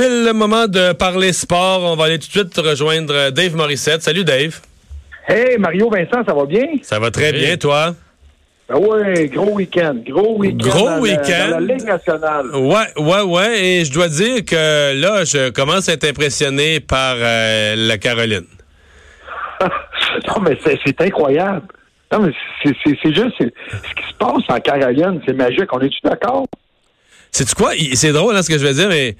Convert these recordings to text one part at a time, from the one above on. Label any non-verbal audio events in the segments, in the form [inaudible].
C'est le moment de parler sport. On va aller tout de suite rejoindre Dave Morissette. Salut Dave. Hey Mario Vincent, ça va bien? Ça va très bien, toi? Ben ouais, gros week-end. Gros week-end. Gros week-end. Dans la Ligue nationale. Ouais, ouais, ouais. Et je dois dire que là, je commence à être impressionné par euh, la Caroline. [laughs] non, mais c'est incroyable. Non, mais c'est juste ce qui se passe en Caroline, c'est magique. On est-tu d'accord? C'est quoi? C'est drôle, hein, ce que je veux dire, mais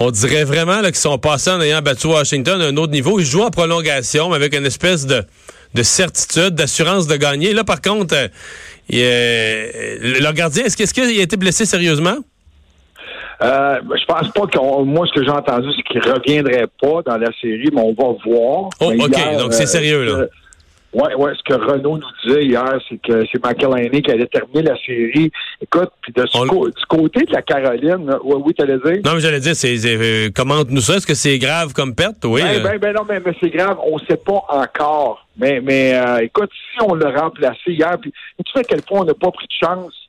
on dirait vraiment qu'ils sont passés en ayant battu Washington à un autre niveau. Ils jouent en prolongation, mais avec une espèce de, de certitude, d'assurance de gagner. Là, par contre, euh, il, leur gardien, est-ce qu'il a été blessé sérieusement? Euh, je pense pas que moi ce que j'ai entendu c'est qu'il reviendrait pas dans la série, mais on va voir. Oh, ok, donc c'est sérieux là. Euh, oui, ouais, ce que Renault nous disait hier, c'est que c'est McElhaney qui allait terminer la série. Écoute, puis de ce du côté de la Caroline, oui, oui tu allais dire? Non, mais j'allais dire, c'est, euh, commente-nous ça. Est-ce que c'est grave comme perte? Oui. Ben, ben, ben non, mais, mais c'est grave. On ne sait pas encore. Mais, mais euh, écoute, si on l'a remplacé hier, puis tu sais à quel point on n'a pas pris de chance?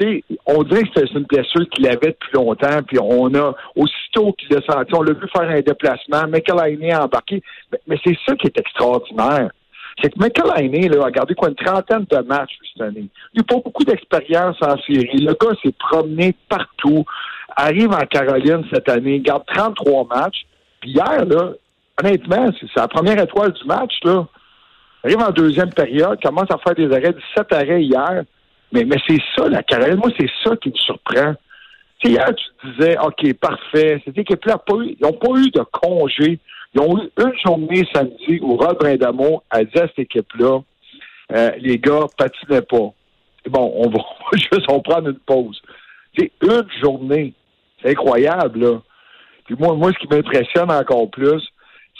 sais, on dirait que c'est une blessure qu'il avait depuis longtemps, puis on a, aussitôt qu'il l'a senti, on l'a vu faire un déplacement, McElhaney a embarqué. Mais, mais c'est ça qui est extraordinaire c'est que McElhinney là, a gardé quoi, une trentaine de matchs cette année. Il n'a pas beaucoup d'expérience en série. Le gars s'est promené partout, arrive en Caroline cette année, garde 33 matchs. Puis hier, là, honnêtement, c'est la première étoile du match, là. Arrive en deuxième période, commence à faire des arrêts, 17 arrêts hier. Mais, mais c'est ça, la Caroline. Moi, c'est ça qui me surprend. Tu hier, tu disais, OK, parfait. Cette équipe-là, ils n'ont pas eu de congé. Ils ont eu une journée samedi où Rod Brindamo a dit à cette équipe-là, euh, les gars, patinez pas. Bon, on va, [laughs] juste on prendre une pause. C'est une journée. C'est incroyable, là. Puis moi, moi, ce qui m'impressionne encore plus,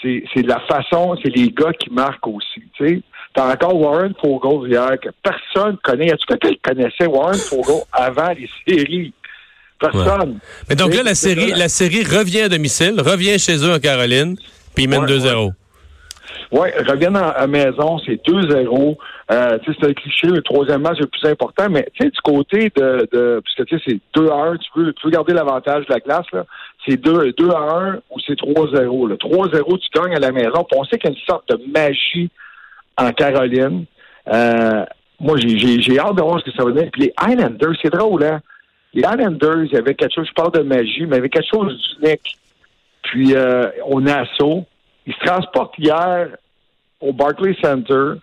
c'est, la façon, c'est les gars qui marquent aussi. Tu t'as encore Warren Fogle hier que personne connaît. Y a-tu quelqu'un qui connaissait Warren Fogle avant les séries? Personne. Mais donc là, la série, la série revient à domicile, revient chez eux en Caroline. Puis ils mènent 2-0. Oui, reviennent à la maison, c'est 2-0. Euh, c'est un cliché, le troisième match est le plus important, mais tu sais, du côté de, de puisque tu sais, c'est 2 1, tu peux garder l'avantage de la glace, là. C'est 2, 2 à 1 ou c'est 3-0. Le 3-0, tu gagnes à la maison. Puis on sait qu'il y a une sorte de magie en Caroline. Euh, moi, j'ai hâte de voir ce que ça va donner. Puis les Highlanders, c'est drôle, hein? Les Highlanders, il y avait quelque chose, je parle de magie, mais il y avait quelque chose d'unique. Puis euh, on est à Sceaux. Ils se transportent hier au Barclays Center.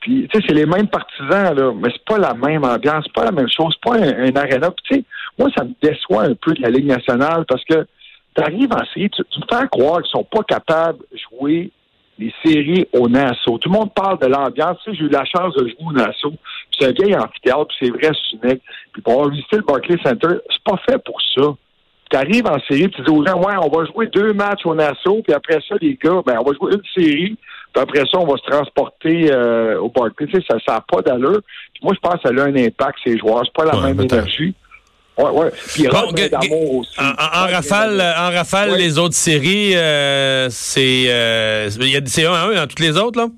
Puis, tu sais, c'est les mêmes partisans, là, mais c'est pas la même ambiance, c'est pas la même chose, c'est pas un, un aréna. tu sais, moi, ça me déçoit un peu de la Ligue nationale parce que tu arrives en série, tu, me fais croire qu'ils sont pas capables de jouer les séries au Nassau. Tout le monde parle de l'ambiance. Tu sais, j'ai eu la chance de jouer au Nassau. C'est un vieil amphithéâtre, puis c'est vrai, unique. Puis pour avoir visité le Barclays Center, c'est pas fait pour ça tu arrives en série, tu dis aux gens, ouais, on va jouer deux matchs au Nassau, puis après ça, les gars, ben, on va jouer une série, puis après ça, on va se transporter euh, au Barclays. Tu sais, ça n'a pas d'allure. Puis moi, je pense que ça a un impact, ces joueurs. C'est pas la même énergie. Ouais, ouais. Puis bon, aussi. En, rafale, en rafale les autres séries, euh, c'est euh, c'est un à un dans toutes les autres, là?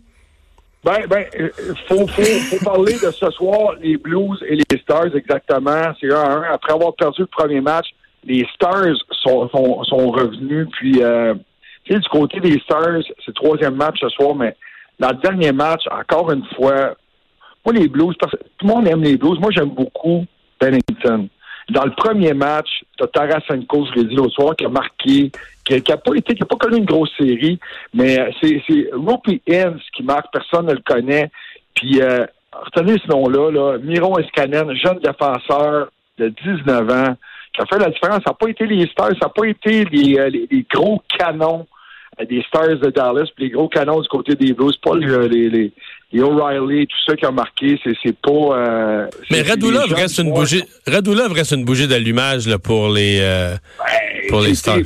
Ben, ben, euh, faut, faut, faut parler de ce soir, les Blues et les Stars, exactement. C'est un à un. Après avoir perdu le premier match, les Stars sont, sont, revenus. Puis, euh, tu sais, du côté des Stars, c'est le troisième match ce soir, mais dans le dernier match, encore une fois, moi, les Blues, parce que tout le monde aime les Blues. Moi, j'aime beaucoup Bennington. Dans le premier match, t'as Tarasenko, je l'ai dit l'autre soir, qui a marqué, qui n'a pas été, qui a pas connu une grosse série, mais euh, c'est, c'est Rupi qui marque, personne ne le connaît. Puis, euh, retenez ce nom-là, là, Miron Escanen, jeune défenseur de 19 ans, qui a fait la différence. Ça n'a pas été les Stars, ça n'a pas été les, euh, les, gros canons euh, des Stars de Dallas, puis les gros canons du côté des Blues, pas les, les, les O'Reilly, tout ça qui a marqué, c'est, pas. Euh, mais Radulov reste une bougie. Radulov reste une bougie d'allumage pour les ben, pour les Stars.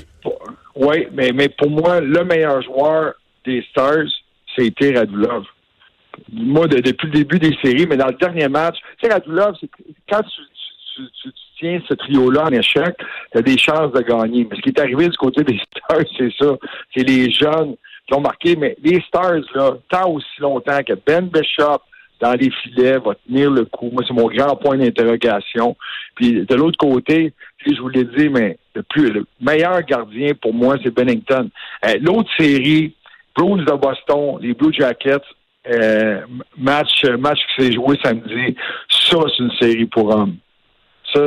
Oui, mais, mais pour moi, le meilleur joueur des Stars, c'était Radulov. Moi, depuis le début des séries, mais dans le dernier match, tu sais, Radulov, quand tu, tu tiens ce trio-là en échec, tu as des chances de gagner. Mais ce qui est arrivé du côté des Stars, c'est ça. C'est les jeunes qui ont marqué, mais les Stars, là, tant aussi longtemps que Ben Bishop, dans les filets, va tenir le coup. Moi, c'est mon grand point d'interrogation. Puis de l'autre côté, je vous l'ai dit, mais le plus le meilleur gardien pour moi, c'est Bennington. Euh, l'autre série, Bruins de Boston, les Blue Jackets, euh, match, match qui s'est joué samedi, ça, c'est une série pour hommes.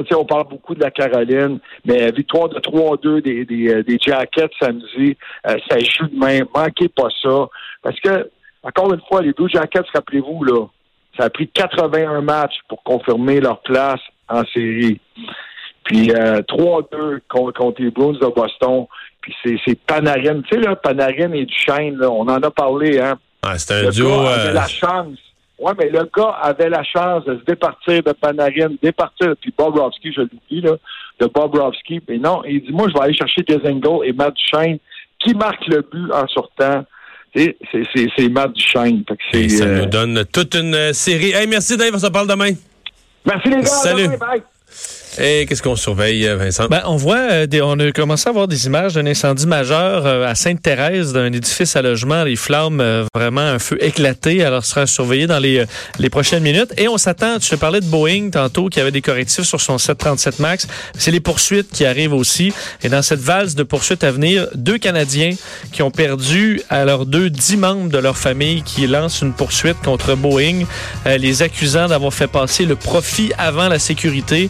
Ça, on parle beaucoup de la Caroline, mais victoire de 3-2 des, des, euh, des, Jackets samedi, ça joue de main. Manquez pas ça. Parce que, encore une fois, les Blue Jackets, rappelez-vous, là, ça a pris 81 matchs pour confirmer leur place en série. Puis euh, 3-2 contre, les Bruins de Boston. Puis c'est Panarin. Tu sais, là, Panarin et Duchesne, là, on en a parlé, hein. Ah, c'est un le duo. Gars avait euh, la chance. Ouais, mais le gars avait la chance de se départir de Panarin, départir, puis Bobrovski, je l'oublie, là, de Bobrovski. Mais non, il dit, moi, je vais aller chercher Dezengo et Matt Duchesne, qui marque le but en sortant c'est Matt Duchesne. ça euh, nous donne toute une euh, série. Hey, merci Dave, on se parle demain. Merci les gars. Salut. Et qu'est-ce qu'on surveille, Vincent? Ben, on voit, euh, on a commencé à voir des images d'un incendie majeur euh, à Sainte-Thérèse, d'un édifice à logement. Les flammes, euh, vraiment un feu éclaté. Alors, ce sera surveillé dans les, les prochaines minutes. Et on s'attend, tu te parlais de Boeing tantôt, qui avait des correctifs sur son 737 MAX. C'est les poursuites qui arrivent aussi. Et dans cette valse de poursuites à venir, deux Canadiens qui ont perdu à leurs deux dix membres de leur famille qui lancent une poursuite contre Boeing, les accusant d'avoir fait passer le profit avant la sécurité.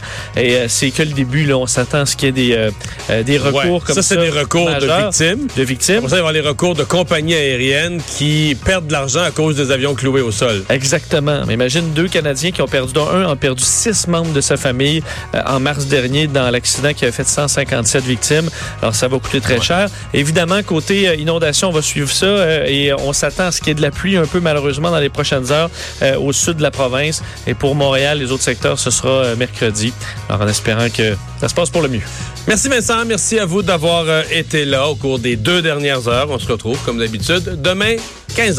Euh, c'est que le début. Là, on s'attend à ce qu'il y ait des, euh, euh, des recours comme ça. Ça, c'est des recours de victimes. De victimes. Pour ça, il va y avoir les recours de compagnies aériennes qui perdent de l'argent à cause des avions cloués au sol. Exactement. Mais imagine deux Canadiens qui ont perdu, dont un a perdu six membres de sa famille en mars dernier dans l'accident qui a fait 157 victimes. Alors, ça va coûter très cher. Évidemment, côté inondation, on va suivre ça et on s'attend à ce qu'il y ait de la pluie un peu malheureusement dans les prochaines heures au sud de la province. Et pour Montréal, les autres secteurs, ce sera mercredi. Alors, espérant que ça se passe pour le mieux. Merci Vincent, merci à vous d'avoir euh, été là au cours des deux dernières heures. On se retrouve comme d'habitude demain, 15h.